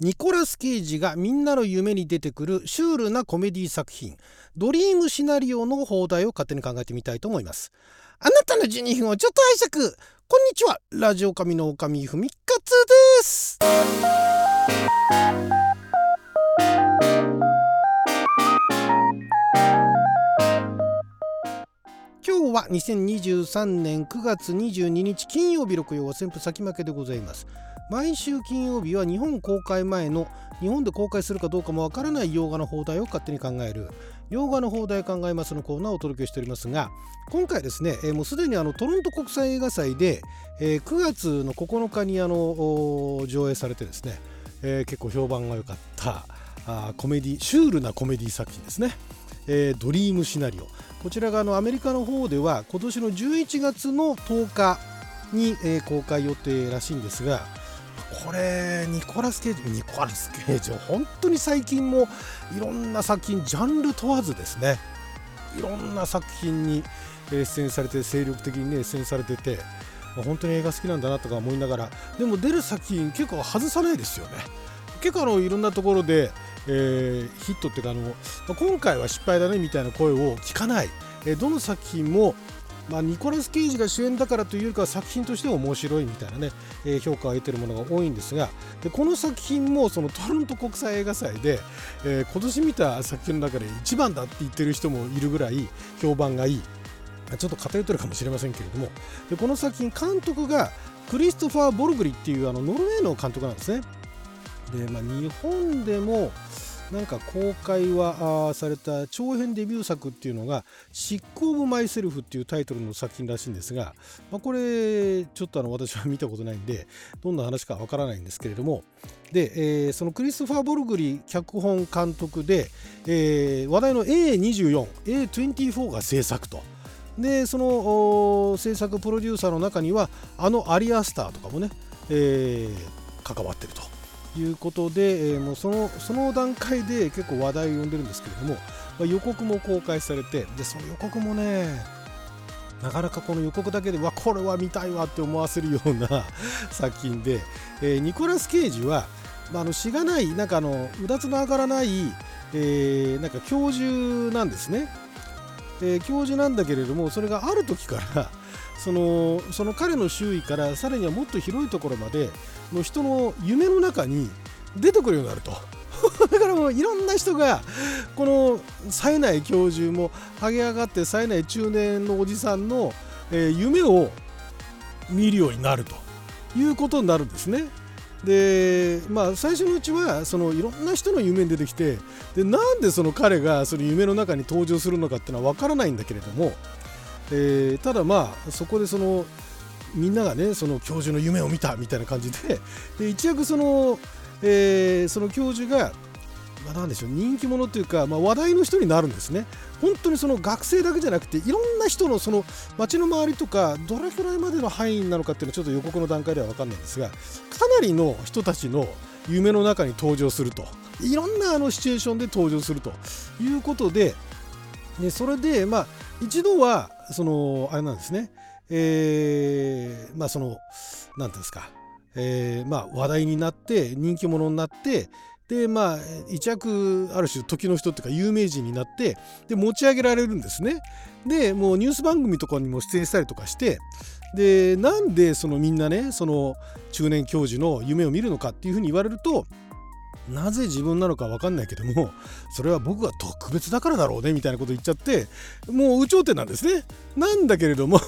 ニコラス・ケイジがみんなの夢に出てくるシュールなコメディ作品「ドリームシナリオ」の放題を勝手に考えてみたいと思います。あなたの12分をちょっと拝借。こんにちは。ラジオ神の狼ふみかつです。今日は2023年9月22日金曜日6曜は旋風先負けでございます。毎週金曜日は日本公開前の日本で公開するかどうかもわからない洋画の放題を勝手に考える。洋画の放題考えますのコーナーをお届けしておりますが今回ですね、もうすでにあのトロント国際映画祭で、えー、9月の9日にあの上映されてですね、結構評判が良かったコメディシュールなコメディ作品ですね、ドリームシナリオ。こちらがあのアメリカの方では今年の11月の10日に、公開予定らしいんですがこれニコラス・ケイジニコラス・ケイジ本当に最近もいろんな作品ジャンル問わずですねいろんな作品に出演されて精力的にね出演されてて本当に映画好きなんだなとか思いながらでも出る作品結構外さないですよね。結構あのいろんなところで、えー、ヒットっていうかあの今回は失敗だねみたいな声を聞かない、えー、どの作品もまあ、ニコラス・ケイジが主演だからというか作品として面白いみたいなね、えー、評価を得ているものが多いんですがでこの作品もそのトロント国際映画祭で、えー、今年見た作品の中で一番だって言ってる人もいるぐらい評判がいい。ちょっと偏ってるかもしれませんけれども。でこの作品監督がクリストファー・ボルグリっていうあのノルウェーの監督なんですね。で、まあ、日本でもなんか公開はされた長編デビュー作っていうのが「シック・オブ・マイ・セルフ」っていうタイトルの作品らしいんですが、まあ、これちょっとあの私は見たことないんでどんな話かわからないんですけれどもで、えー、そのクリストファー・ボルグリ脚本監督で、えー、話題の A24A24 が制作と。でその制作プロデューサーの中にはあのアリアスターとかもね、えー、関わってるということで、えー、もうそのその段階で結構話題を呼んでるんですけれども、まあ、予告も公開されてでその予告もねなかなかこの予告だけでわこれは見たいわって思わせるような 作品で、えー、ニコラス・ケイジは、まあ、あのしがないなんかあのうだつの上がらない、えー、なんか教授なんですね、えー、教授なんだけれどもそれがある時から そのその彼の周囲からさらにはもっと広いところまでの人の夢の中に出てくるようになると だからもういろんな人がこの冴えない教授も剥げ上がって冴えない中年のおじさんの、えー、夢を見るようになるということになるんですね。でまあ最初のうちはそのいろんな人の夢に出てきてでなんでその彼がその夢の中に登場するのかっていうのは分からないんだけれども、えー、ただまあそこでそのみんながねその教授の夢を見たみたいな感じでで一躍その,、えー、その教授が、まあ、なんでしょう人気者というか、まあ、話題の人になるんですね。本当にその学生だけじゃなくていろんな人のその街の周りとかどれくらいまでの範囲なのかっていうのはちょっと予告の段階では分かんないんですがかなりの人たちの夢の中に登場すると。いろんなあのシチュエーションで登場するということででそれでまあ一度はそのあれなんですね。えー、まあその何ていうんですか、え、まあ話題になって人気者になってでまあ一躍ある種時の人っていうか有名人になってで持ち上げられるんですね。でもうニュース番組とかにも出演したりとかしてでなんでそのみんなねその中年教授の夢を見るのかっていうふうに言われるとなぜ自分なのか分かんないけどもそれは僕が特別だからだろうねみたいなこと言っちゃってもう有頂天なんですね。なんだけれども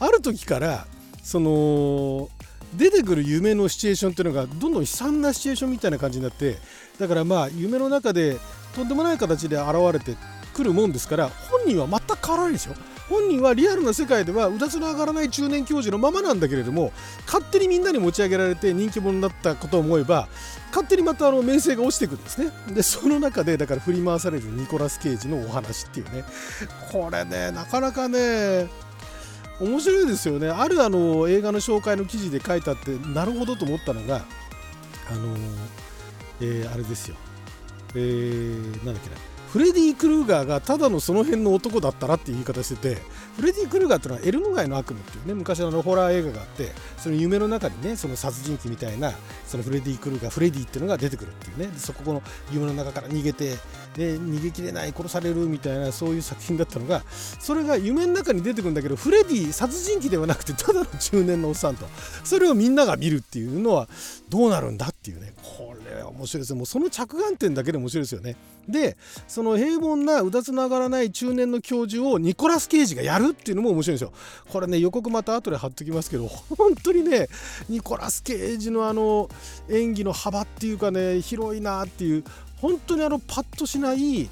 ある時からその出てくる夢のシチュエーションっていうのがどんどん悲惨なシチュエーションみたいな感じになってだからまあ夢の中でとんでもない形で現れてくるもんですから本人は全く変わらないでしょ本人はリアルな世界ではうだつの上がらない中年教授のままなんだけれども勝手にみんなに持ち上げられて人気者になったことを思えば勝手にまたあの名声が落ちていくんですね。でその中でだから振り回されるニコラス・ケイジのお話っていうね。これねなかなかね面白いですよね。あるあの映画の紹介の記事で書いたってなるほどと思ったのがあのえー、あれですよ。えー、なんだっけな。フレディ・クルーガーがただのその辺の男だったらっていう言い方しててフレディ・クルーガーっていうのはエルム街の悪夢っていうね昔のホラー映画があってその夢の中にねその殺人鬼みたいなそのフレディ・クルーガーフレディっていうのが出てくるっていうね。そこの夢の中から逃げてで逃げきれない殺されるみたいなそういう作品だったのがそれが夢の中に出てくるんだけどフレディ殺人鬼ではなくてただの中年のおっさんとそれをみんなが見るっていうのはどうなるんだっていうねこれは面白いですもうその着眼点だけで面白いですよね。でその平凡なうだつながらない中年の教授をニコラス・ケイジがやるっていうのも面白いんですよ。これね予告また後で貼っときますけど本当にねニコラス・ケイジのあの演技の幅っていうかね広いなっていう本当にあのパッとしない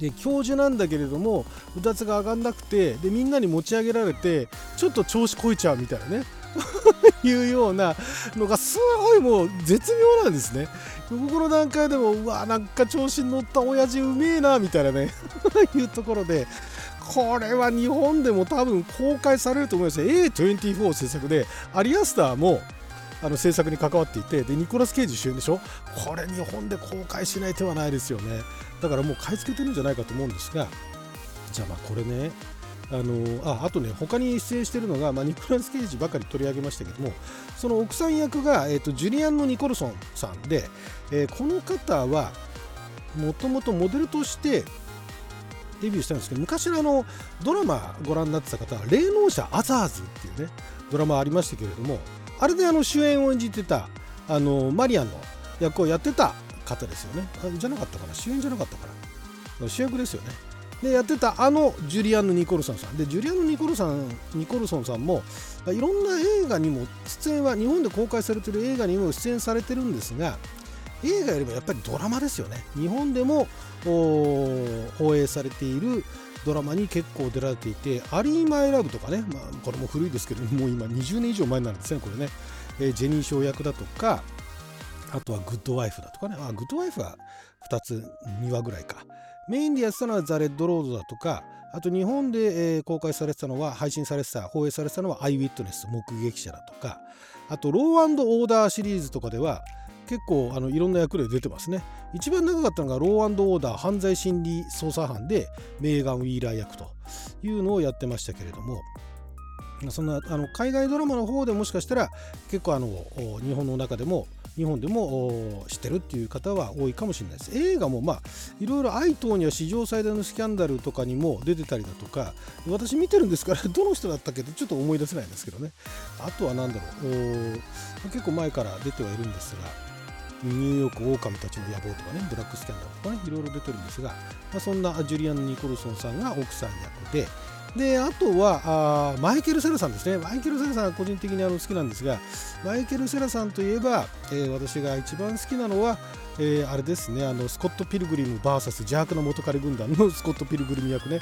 で教授なんだけれどもうだつが上がんなくてでみんなに持ち上げられてちょっと調子こいちゃうみたいなね。いうようなのがすごいもう絶妙なんですね。ここの段階でもうわなんか調子に乗った親父うめえなみたいなね。いうところでこれは日本でも多分公開されると思います A24 制作でアリアスターもあの制作に関わっていてでニコラス・ケイジ主演でしょ。これ日本で公開しない手はないですよね。だからもう買い付けてるんじゃないかと思うんですがじゃあまあこれねあのああとね他に出演しているのが、まあ、ニコラス・ケイジばかり取り上げましたけどもその奥さん役が、えーと、ジュリアンの・ニコルソンさんで、えー、この方はもともとモデルとしてデビューしたんですけど昔あのドラマご覧になってた方は「霊能者アザーズ」っていうねドラマありましたけれどもあれであの主演を演じてたあのマリアンの役をやってた方ですよね。じゃなかったかな？主演じゃなかったかな？主役ですよね。でやってたあのジュリアンヌ・ニコルソンさん。でジュリアンヌ・ニコルさんニコルソンさんもいろんな映画にも出演は日本で公開されてる映画にも出演されてるんですが映画よりもやっぱりドラマですよね。日本でも放映されているドラマに結構出られていて「アリー・マイ・ラブ」とかね、まあ、これも古いですけどもう今20年以上前なんですねこれね、えー、ジェニー賞役だとかあとはグッドワイフだとかね。あグッドワイフは2つ2話ぐらいか。メインでやってたのはザ・レッド・ロードだとかあと日本で、え、公開されてたのは配信されてた放映されてたのはアイウィットネス目撃者だとかあとロー&オーダーシリーズとかでは結構あのいろんな役で出てますね。一番長かったのがロー&オーダー犯罪心理捜査班でメーガン・ウィーラー役というのをやってましたけれどもそんなあの海外ドラマの方でもしかしたら結構あの日本の中でも日本でも知ってるっていう方は多いかもしれないです。映画もまあいろいろ愛等には史上最大のスキャンダルとかにも出てたりだとか私見てるんですから どの人だったっけってちょっと思い出せないんですけどねあとは何だろう結構前から出てはいるんですがニューヨーク狼たちの野望とかねブラックスキャンダルとかねいろいろ出てるんですが、まあ、そんなジュリアン・ニコルソンさんが奥さん役でであとはあマイケル・セラさんですね。マイケル・セラさんは個人的にあの好きなんですがマイケル・セラさんといえば、えー、私が一番好きなのは、えー、あれですね。あのスコット・ピルグリム VS 邪悪な元彼軍団の スコット・ピルグリム役ね。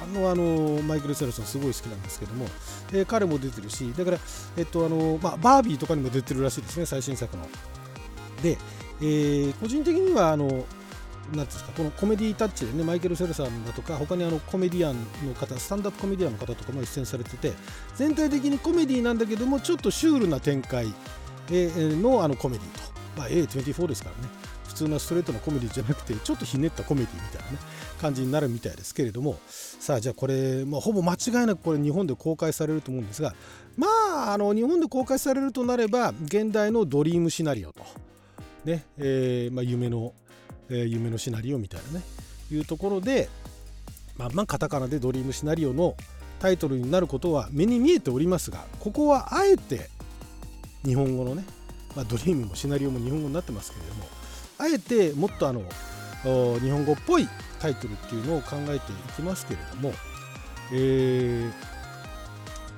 あのあのマイケル・セラさんすごい好きなんですけども、えー、彼も出てるしだから、えっとあのまあ、バービーとかにも出てるらしいですね最新作の。で、えー、個人的にはあのなんですかこのコメディータッチでねマイケル・セルさんだとか他にあのコメディアンの方スタンダップコメディアンの方とかも出演されてて全体的にコメディなんだけどもちょっとシュールな展開のあのコメディと、まあ、A24 ですからね。普通のストレートなコメディじゃなくてちょっとひねったコメディみたいなね感じになるみたいですけれども。さあじゃあこれ、まあ、ほぼ間違いなくこれ日本で公開されると思うんですがまああの日本で公開されるとなれば現代のドリームシナリオと。ね、えーまあ、夢のえ、夢のシナリオみたいなね。いうところでまあまあカタカナでドリームシナリオのタイトルになることは目に見えておりますがここはあえて日本語のね、まあ、ドリームもシナリオも日本語になってますけれどもあえてもっとあの日本語っぽいタイトルっていうのを考えていきますけれども、えー、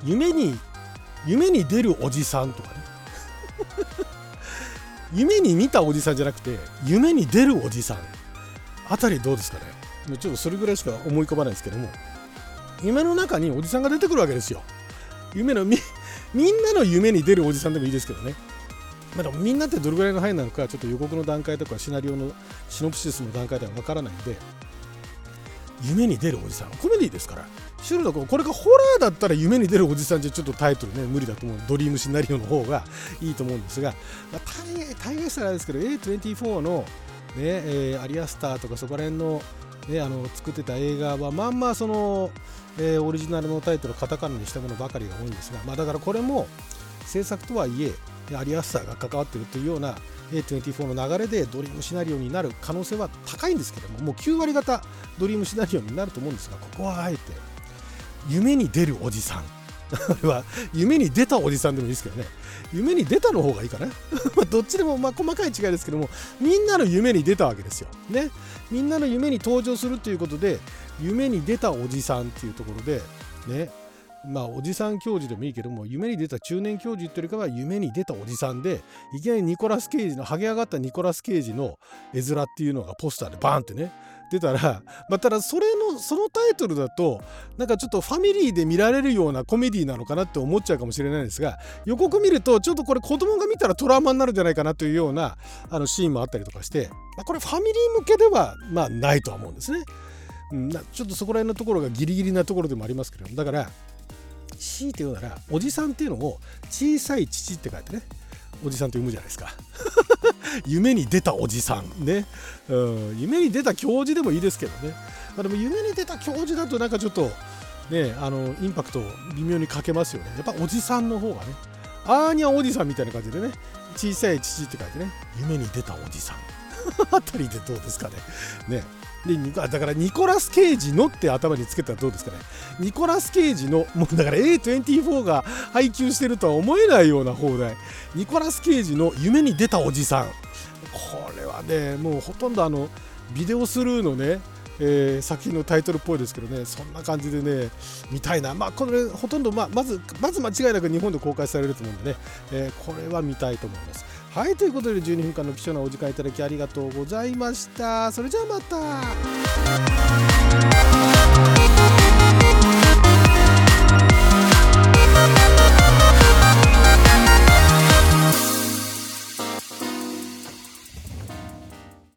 夢に夢に出るおじさんとかね。夢に見たおじさんじゃなくて夢に出るおじさん。あたりどうですかね？ちょっとそれぐらいしか思い浮かばないですけども。夢の中におじさんが出てくるわけですよ。夢のみみんなの夢に出るおじさんでもいいですけどね。まあ、でもみんなってどれぐらいの範囲なのかちょっと予告の段階とかシナリオのシノプシスの段階ではわからないんで夢に出るおじさん。コメディですから。シュルド君これがホラーだったら夢に出るおじさんじゃちょっとタイトルね無理だと思う。ドリームシナリオの方がいいと思うんですが、まあ、大概大概したらあれですけど A24 のねえー、アリアスターとかそこら辺の,、ね、あの作ってた映画はまんまその、えー、オリジナルのタイトルをカタカナにしたものばかりが多いんですが、まあ、だからこれも制作とはいえアリアスターが関わってるというような A24 の流れでドリームシナリオになる可能性は高いんですけどももう9割方ドリームシナリオになると思うんですがここはあえて夢に出るおじさん。は夢に出たおじさんでもいいですけどね。夢に出たの方がいいかな。どっちでもま細かい違いですけどもみんなの夢に出たわけですよ。ね。みんなの夢に登場するということで夢に出たおじさんっていうところでね。まあおじさん教授でもいいけども夢に出た中年教授っていうよりかは夢に出たおじさんでいきなりニコラス・ケイジの剥げ上がったニコラス・ケイジの絵面っていうのがポスターでバーンってね出たら、まあ、ただそれのそのタイトルだとなんかちょっとファミリーで見られるようなコメディなのかなって思っちゃうかもしれないんですが予告見るとちょっとこれ子供が見たらトラウマになるんじゃないかなというようなあのシーンもあったりとかして、まあ、これファミリー向けではまあないとは思うんですね。うん、ちょっとそこら辺のところがギリギリなところでもありますけどだから強いて言うならおじさんっていうのを小さい父って書いてねおじさんと読むじゃないですか。夢に出たおじさん。ね、うん、夢に出た教授でもいいですけどね。までも夢に出た教授だとなんかちょっとねあのインパクト微妙に欠けますよね。やっぱおじさんの方がね。アーニャおじさんみたいな感じでね。小さい父って書いてね。夢に出たおじさん。あたりでどうですかね。ね。でだからニコラス・ケイジのって頭につけたらどうですかね。ニコラス・ケイジのもうだから A24 が配給してるとは思えないような放題。ニコラス・ケイジの夢に出たおじさん。これはねもうほとんどあのビデオスルーのねえー、作品のタイトルっぽいですけどねそんな感じでね見たいな。まあこれほとんど、まあ、まずまず間違いなく日本で公開されると思うんでね、えー、これは見たいと思います。はいということで12分間の貴重なお時間いただきありがとうございました。それじゃあまた。